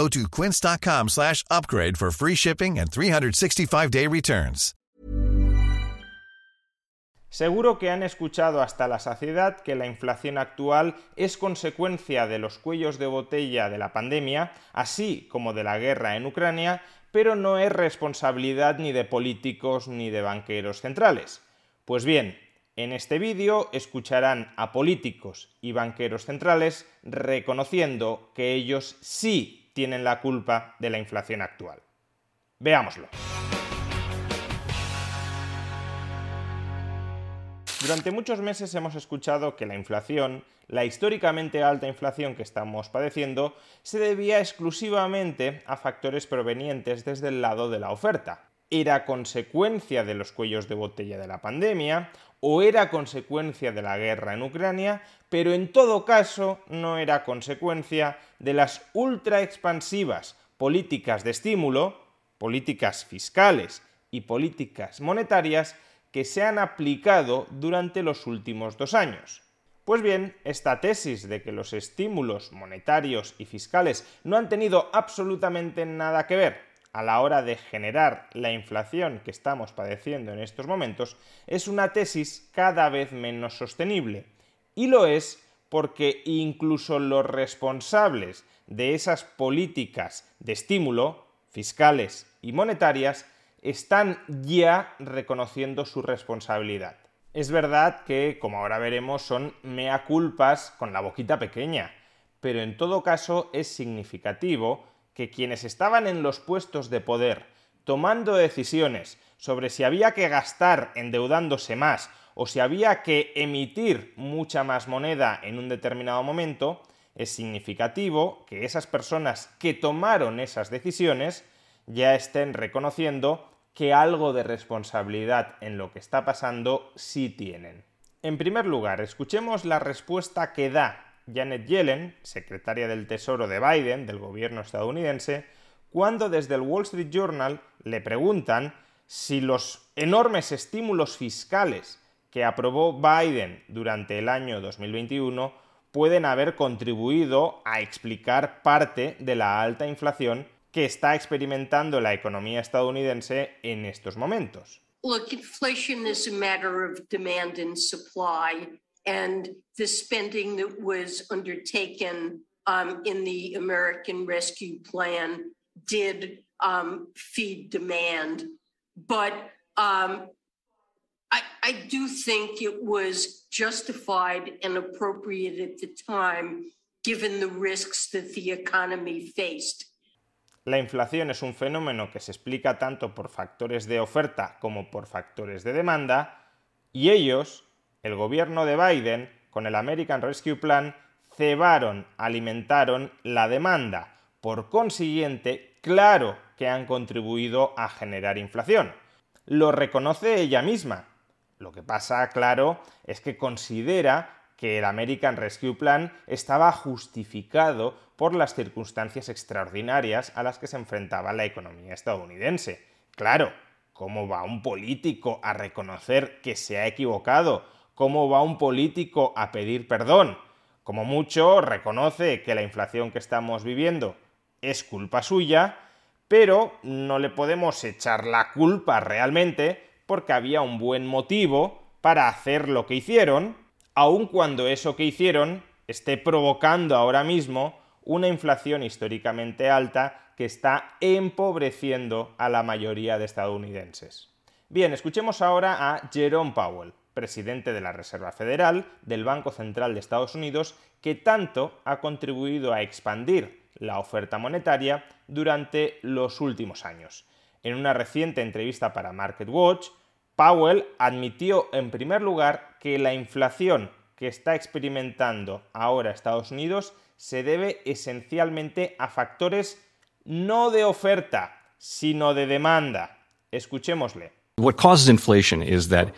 Go to quince.com for free shipping and 365-day returns. Seguro que han escuchado hasta la saciedad que la inflación actual es consecuencia de los cuellos de botella de la pandemia, así como de la guerra en Ucrania, pero no es responsabilidad ni de políticos ni de banqueros centrales. Pues bien, en este vídeo escucharán a políticos y banqueros centrales reconociendo que ellos sí tienen la culpa de la inflación actual. Veámoslo. Durante muchos meses hemos escuchado que la inflación, la históricamente alta inflación que estamos padeciendo, se debía exclusivamente a factores provenientes desde el lado de la oferta. Era consecuencia de los cuellos de botella de la pandemia o era consecuencia de la guerra en Ucrania, pero en todo caso no era consecuencia de las ultra expansivas políticas de estímulo, políticas fiscales y políticas monetarias que se han aplicado durante los últimos dos años. Pues bien, esta tesis de que los estímulos monetarios y fiscales no han tenido absolutamente nada que ver a la hora de generar la inflación que estamos padeciendo en estos momentos es una tesis cada vez menos sostenible. Y lo es porque incluso los responsables de esas políticas de estímulo, fiscales y monetarias, están ya reconociendo su responsabilidad. Es verdad que, como ahora veremos, son mea culpas con la boquita pequeña, pero en todo caso es significativo que quienes estaban en los puestos de poder tomando decisiones sobre si había que gastar endeudándose más o si había que emitir mucha más moneda en un determinado momento, es significativo que esas personas que tomaron esas decisiones ya estén reconociendo que algo de responsabilidad en lo que está pasando sí tienen. En primer lugar, escuchemos la respuesta que da Janet Yellen, secretaria del Tesoro de Biden, del gobierno estadounidense, cuando desde el Wall Street Journal le preguntan si los enormes estímulos fiscales que aprobó Biden durante el año 2021 pueden haber contribuido a explicar parte de la alta inflación que está experimentando la economía estadounidense en estos momentos. Look, inflation is a matter of demand and supply, and the spending that was undertaken um, in the American Rescue Plan did um, feed demand. But um, I, I do think it was justified and appropriate at the time, given the risks that the economy faced. La inflación es un fenómeno que se explica tanto por factores de oferta como por factores de demanda, y ellos, el gobierno de Biden, con el American Rescue Plan, cebaron, alimentaron la demanda. Por consiguiente, claro que han contribuido a generar inflación. Lo reconoce ella misma. Lo que pasa, claro, es que considera que el American Rescue Plan estaba justificado por las circunstancias extraordinarias a las que se enfrentaba la economía estadounidense. Claro, ¿cómo va un político a reconocer que se ha equivocado? ¿Cómo va un político a pedir perdón? Como mucho, reconoce que la inflación que estamos viviendo es culpa suya, pero no le podemos echar la culpa realmente porque había un buen motivo para hacer lo que hicieron, aun cuando eso que hicieron esté provocando ahora mismo una inflación históricamente alta que está empobreciendo a la mayoría de estadounidenses. Bien, escuchemos ahora a Jerome Powell, presidente de la Reserva Federal del Banco Central de Estados Unidos, que tanto ha contribuido a expandir la oferta monetaria durante los últimos años. En una reciente entrevista para MarketWatch, Powell admitió en primer lugar que la inflación que está experimentando ahora Estados Unidos se debe esencialmente a factores no de oferta, sino de demanda. Escuchémosle. What causes inflation is that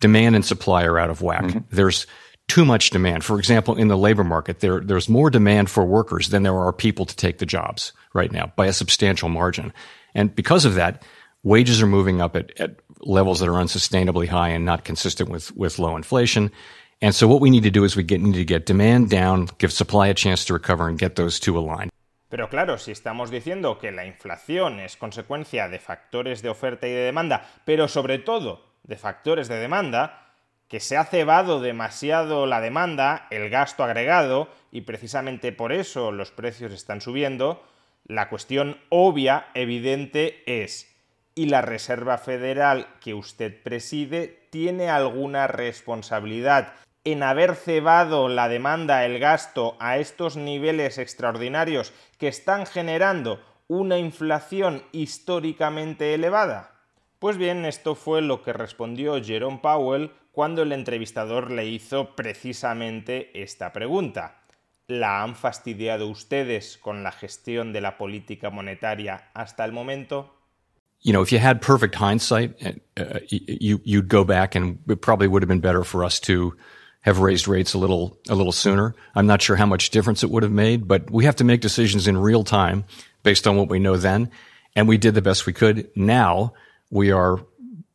demand and supply are out of whack. Mm-hmm. There's too much demand. For example, in the labor market, there, there's more demand for workers than there are people to take the jobs right now by a substantial margin. And because of that, wages are moving up at, at levels that are unsustainably high and not consistent with, with low inflation. And so what we need to do is we get, need to get demand down, give supply a chance to recover and get those two aligned. Pero claro, si estamos diciendo que la inflación es consecuencia de factores de oferta y de demanda, pero sobre todo de factores de demanda, que se ha cebado demasiado la demanda, el gasto agregado, y precisamente por eso los precios están subiendo, la cuestión obvia, evidente, es, ¿y la Reserva Federal que usted preside tiene alguna responsabilidad en haber cebado la demanda, el gasto a estos niveles extraordinarios que están generando una inflación históricamente elevada? Pues bien, esto fue lo que respondió Jerome Powell cuando el entrevistador le hizo precisamente esta pregunta. ¿La han fastidiado ustedes con la gestión de la política monetaria hasta el momento? You know, if you had perfect hindsight, uh, you, you'd go back and it probably would have been better for us to have raised rates a little, a little sooner. I'm not sure how much difference it would have made, but we have to make decisions in real time based on what we know then. And we did the best we could. Now we are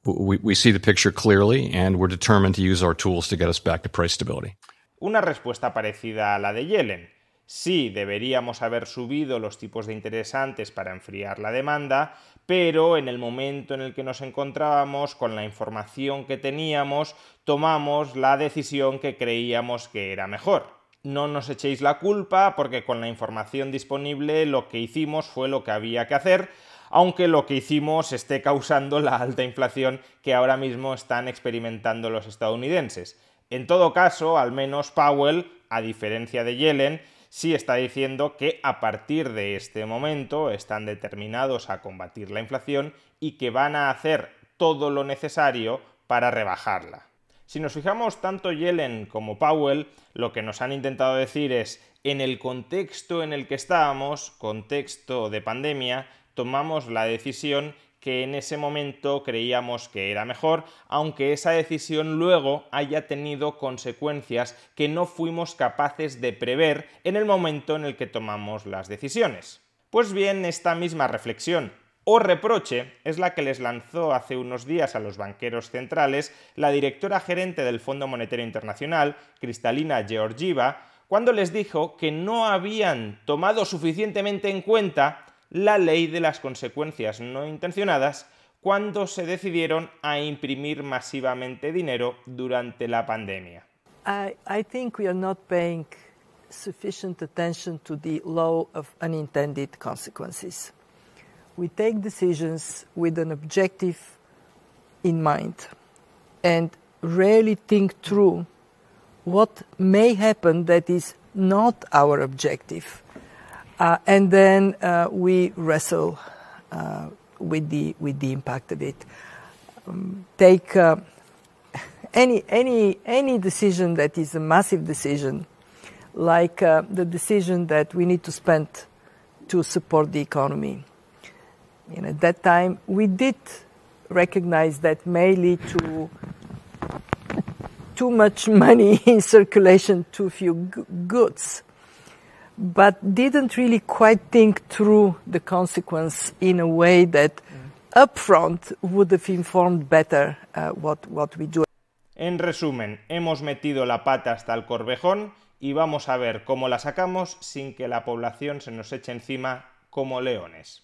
we, we see the picture clearly and we're determined to use our tools to get us back to price stability. Una respuesta parecida a la de Yellen. Sí, deberíamos haber subido los tipos de interés antes para enfriar la demanda, pero en el momento en el que nos encontrábamos, con la información que teníamos, tomamos la decisión que creíamos que era mejor. No nos echéis la culpa porque con la información disponible lo que hicimos fue lo que había que hacer, aunque lo que hicimos esté causando la alta inflación que ahora mismo están experimentando los estadounidenses. En todo caso, al menos Powell, a diferencia de Yellen, sí está diciendo que a partir de este momento están determinados a combatir la inflación y que van a hacer todo lo necesario para rebajarla. Si nos fijamos tanto Yellen como Powell, lo que nos han intentado decir es, en el contexto en el que estábamos, contexto de pandemia, tomamos la decisión que en ese momento creíamos que era mejor, aunque esa decisión luego haya tenido consecuencias que no fuimos capaces de prever en el momento en el que tomamos las decisiones. Pues bien, esta misma reflexión o reproche es la que les lanzó hace unos días a los banqueros centrales la directora gerente del Fondo Monetario Internacional, Cristalina Georgieva, cuando les dijo que no habían tomado suficientemente en cuenta la ley de las consecuencias no intencionadas cuando se decidieron a imprimir masivamente dinero durante la pandemia. I, I think we are not paying sufficient attention to the law of unintended consequences. We take decisions with an objective in mind and rarely think through what may happen that is not our objective. Uh, and then uh, we wrestle uh, with the with the impact of it. Um, take any any any decision that is a massive decision, like the decision that we need to spend to support the economy. Know, at that time, we did recognize that may lead to too much money in circulation, too few goods but didn't really quite think through the consequence in a way that mm. upfront would have informed better uh, what, what we do. En resumen, hemos metido la pata hasta el corvejón y vamos a ver cómo la sacamos sin que la población se nos eche encima como leones.